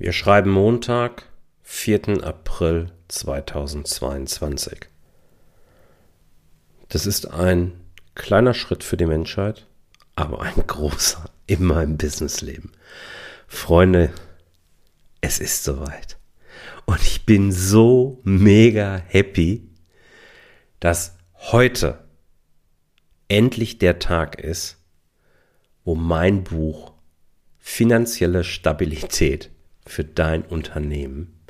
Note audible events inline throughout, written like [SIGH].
Wir schreiben Montag, 4. April 2022. Das ist ein kleiner Schritt für die Menschheit, aber ein großer in meinem Businessleben. Freunde, es ist soweit. Und ich bin so mega happy, dass heute endlich der Tag ist, wo mein Buch Finanzielle Stabilität für dein Unternehmen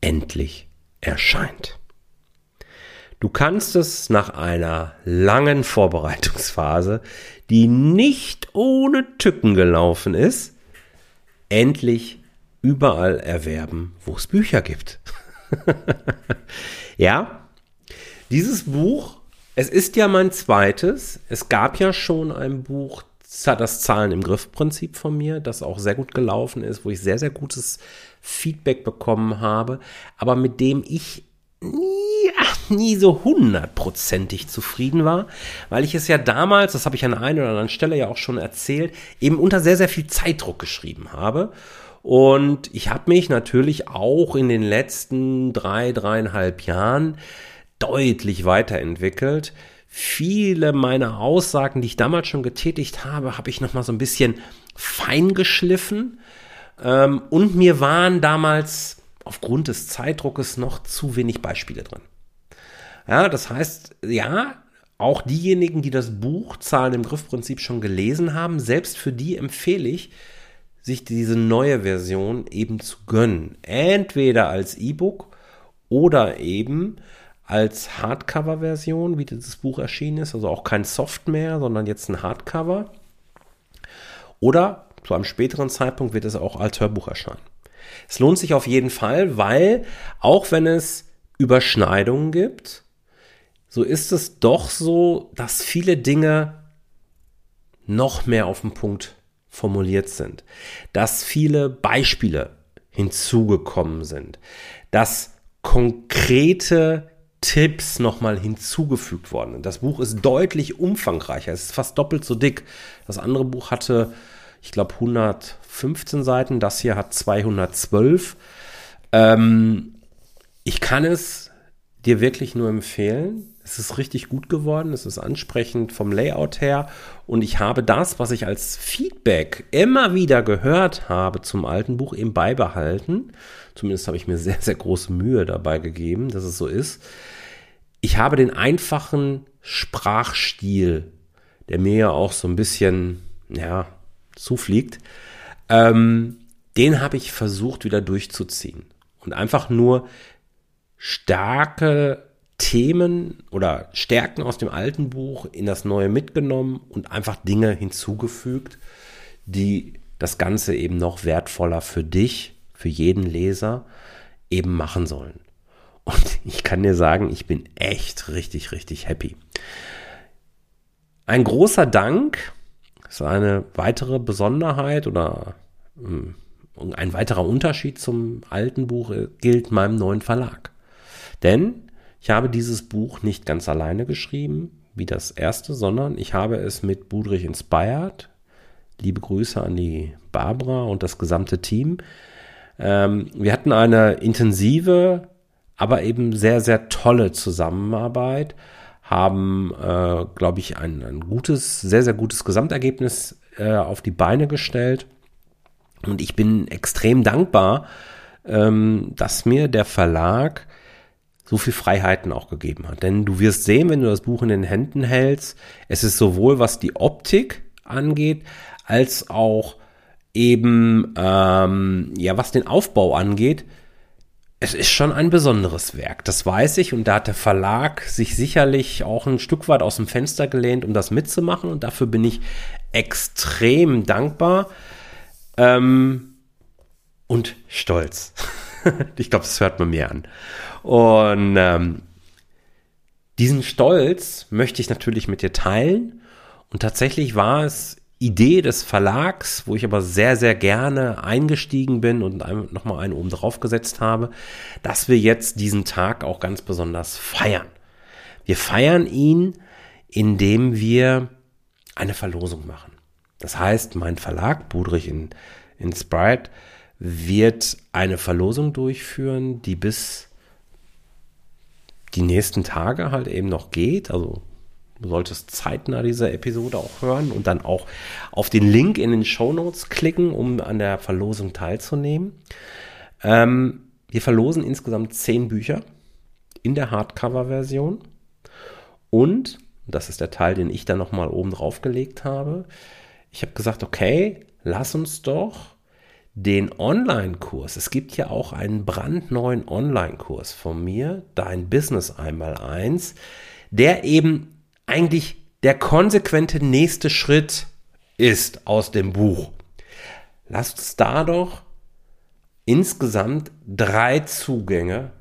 endlich erscheint. Du kannst es nach einer langen Vorbereitungsphase, die nicht ohne Tücken gelaufen ist, endlich überall erwerben, wo es Bücher gibt. [LAUGHS] ja, dieses Buch, es ist ja mein zweites. Es gab ja schon ein Buch das Zahlen im Griff-Prinzip von mir, das auch sehr gut gelaufen ist, wo ich sehr, sehr gutes Feedback bekommen habe, aber mit dem ich nie, nie so hundertprozentig zufrieden war, weil ich es ja damals, das habe ich an einer oder anderen Stelle ja auch schon erzählt, eben unter sehr, sehr viel Zeitdruck geschrieben habe. Und ich habe mich natürlich auch in den letzten drei, dreieinhalb Jahren deutlich weiterentwickelt viele meiner Aussagen, die ich damals schon getätigt habe, habe ich noch mal so ein bisschen fein geschliffen. Ähm, und mir waren damals aufgrund des Zeitdruckes noch zu wenig Beispiele drin. Ja, das heißt, ja, auch diejenigen, die das Buch Zahlen im Griffprinzip schon gelesen haben, selbst für die empfehle ich, sich diese neue Version eben zu gönnen. Entweder als E-Book oder eben als Hardcover-Version, wie dieses Buch erschienen ist, also auch kein Soft mehr, sondern jetzt ein Hardcover. Oder zu einem späteren Zeitpunkt wird es auch als Hörbuch erscheinen. Es lohnt sich auf jeden Fall, weil auch wenn es Überschneidungen gibt, so ist es doch so, dass viele Dinge noch mehr auf den Punkt formuliert sind, dass viele Beispiele hinzugekommen sind, dass konkrete Tipps nochmal hinzugefügt worden. Das Buch ist deutlich umfangreicher. Es ist fast doppelt so dick. Das andere Buch hatte, ich glaube, 115 Seiten. Das hier hat 212. Ähm, ich kann es dir wirklich nur empfehlen. Es ist richtig gut geworden. Es ist ansprechend vom Layout her. Und ich habe das, was ich als Feedback immer wieder gehört habe zum alten Buch, eben beibehalten. Zumindest habe ich mir sehr, sehr große Mühe dabei gegeben, dass es so ist. Ich habe den einfachen Sprachstil, der mir ja auch so ein bisschen, ja, zufliegt, ähm, den habe ich versucht wieder durchzuziehen. Und einfach nur starke Themen oder Stärken aus dem alten Buch in das neue mitgenommen und einfach Dinge hinzugefügt, die das Ganze eben noch wertvoller für dich, für jeden Leser eben machen sollen. Und [LAUGHS] ich kann dir sagen, ich bin echt richtig, richtig happy. Ein großer Dank ist eine weitere Besonderheit oder hm, ein weiterer Unterschied zum alten Buch gilt meinem neuen Verlag. Denn ich habe dieses Buch nicht ganz alleine geschrieben, wie das erste, sondern ich habe es mit Budrich Inspired. Liebe Grüße an die Barbara und das gesamte Team. Ähm, wir hatten eine intensive aber eben sehr, sehr tolle Zusammenarbeit, haben, äh, glaube ich, ein, ein gutes, sehr, sehr gutes Gesamtergebnis äh, auf die Beine gestellt. Und ich bin extrem dankbar, ähm, dass mir der Verlag so viel Freiheiten auch gegeben hat. Denn du wirst sehen, wenn du das Buch in den Händen hältst, es ist sowohl was die Optik angeht, als auch eben ähm, ja was den Aufbau angeht, es ist schon ein besonderes Werk, das weiß ich. Und da hat der Verlag sich sicherlich auch ein Stück weit aus dem Fenster gelehnt, um das mitzumachen. Und dafür bin ich extrem dankbar ähm, und stolz. [LAUGHS] [LAUGHS] ich glaube, das hört man mir an. Und ähm, diesen Stolz möchte ich natürlich mit dir teilen. Und tatsächlich war es Idee des Verlags, wo ich aber sehr, sehr gerne eingestiegen bin und nochmal einen oben drauf gesetzt habe, dass wir jetzt diesen Tag auch ganz besonders feiern. Wir feiern ihn, indem wir eine Verlosung machen. Das heißt, mein Verlag, Budrich in, in Sprite, wird eine Verlosung durchführen, die bis die nächsten Tage halt eben noch geht. Also du solltest zeitnah diese Episode auch hören und dann auch auf den Link in den Show Notes klicken, um an der Verlosung teilzunehmen. Ähm, wir verlosen insgesamt zehn Bücher in der Hardcover-Version und das ist der Teil, den ich dann nochmal oben drauf gelegt habe. Ich habe gesagt, okay, lass uns doch den Online-Kurs. Es gibt ja auch einen brandneuen Online-Kurs von mir, Dein Business einmal eins, der eben eigentlich der konsequente nächste Schritt ist aus dem Buch. Lasst uns da doch insgesamt drei Zugänge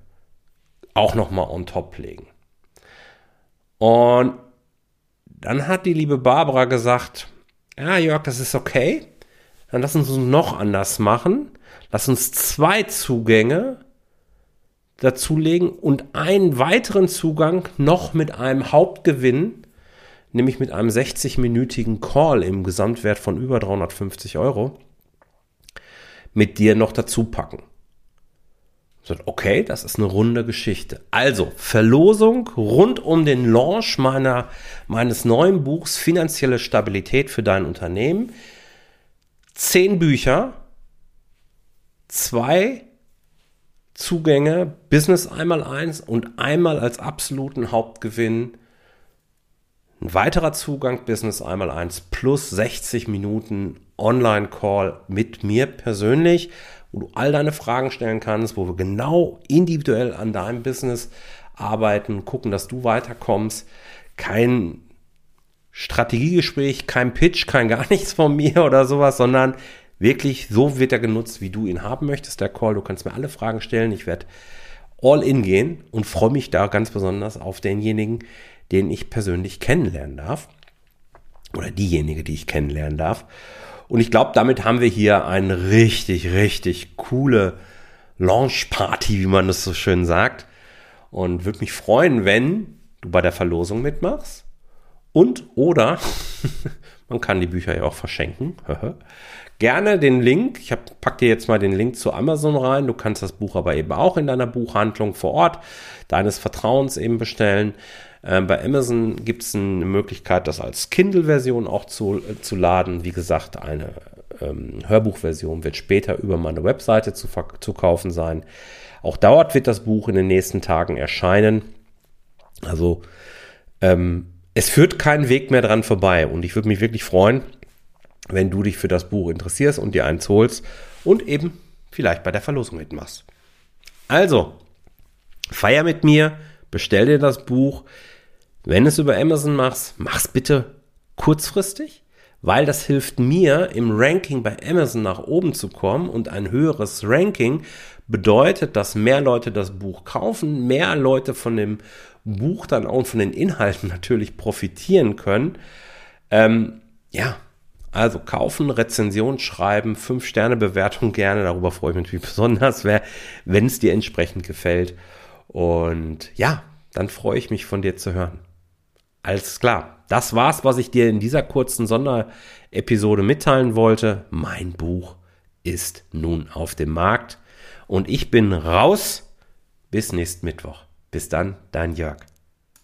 auch nochmal on top legen. Und dann hat die liebe Barbara gesagt, ja Jörg, das ist okay. Dann lass uns noch anders machen. Lass uns zwei Zugänge dazulegen und einen weiteren Zugang noch mit einem Hauptgewinn, nämlich mit einem 60-minütigen Call im Gesamtwert von über 350 Euro, mit dir noch dazu packen. Okay, das ist eine runde Geschichte. Also, Verlosung rund um den Launch meiner, meines neuen Buchs Finanzielle Stabilität für dein Unternehmen. Zehn Bücher, zwei Zugänge, Business einmal eins und einmal als absoluten Hauptgewinn ein weiterer Zugang, Business einmal eins plus 60 Minuten Online-Call mit mir persönlich wo du all deine Fragen stellen kannst, wo wir genau individuell an deinem Business arbeiten, gucken, dass du weiterkommst. Kein Strategiegespräch, kein Pitch, kein gar nichts von mir oder sowas, sondern wirklich so wird er genutzt, wie du ihn haben möchtest, der Call. Du kannst mir alle Fragen stellen. Ich werde all in gehen und freue mich da ganz besonders auf denjenigen, den ich persönlich kennenlernen darf. Oder diejenige, die ich kennenlernen darf. Und ich glaube, damit haben wir hier eine richtig, richtig coole Launch-Party, wie man das so schön sagt. Und würde mich freuen, wenn du bei der Verlosung mitmachst. Und oder [LAUGHS] man kann die Bücher ja auch verschenken. [LAUGHS] Gerne den Link. Ich hab, pack dir jetzt mal den Link zu Amazon rein. Du kannst das Buch aber eben auch in deiner Buchhandlung vor Ort deines Vertrauens eben bestellen. Ähm, bei Amazon gibt es eine Möglichkeit, das als Kindle-Version auch zu, äh, zu laden. Wie gesagt, eine ähm, Hörbuchversion wird später über meine Webseite zu, zu kaufen sein. Auch dort wird das Buch in den nächsten Tagen erscheinen. Also ähm, es führt keinen Weg mehr dran vorbei und ich würde mich wirklich freuen, wenn du dich für das Buch interessierst und dir eins holst und eben vielleicht bei der Verlosung mitmachst. Also, feier mit mir, bestell dir das Buch. Wenn es über Amazon machst, mach's bitte kurzfristig, weil das hilft mir im Ranking bei Amazon nach oben zu kommen und ein höheres Ranking bedeutet, dass mehr Leute das Buch kaufen, mehr Leute von dem Buch dann auch von den Inhalten [LAUGHS] natürlich profitieren können. Ähm, ja, also kaufen, Rezension schreiben, 5-Sterne-Bewertung gerne, darüber freue ich mich natürlich [LAUGHS] besonders, wenn es dir entsprechend gefällt. Und ja, dann freue ich mich von dir zu hören. Alles klar. Das war's, was ich dir in dieser kurzen Sonderepisode mitteilen wollte. Mein Buch ist nun auf dem Markt und ich bin raus. Bis nächsten Mittwoch. Bis dann, dein Jörg.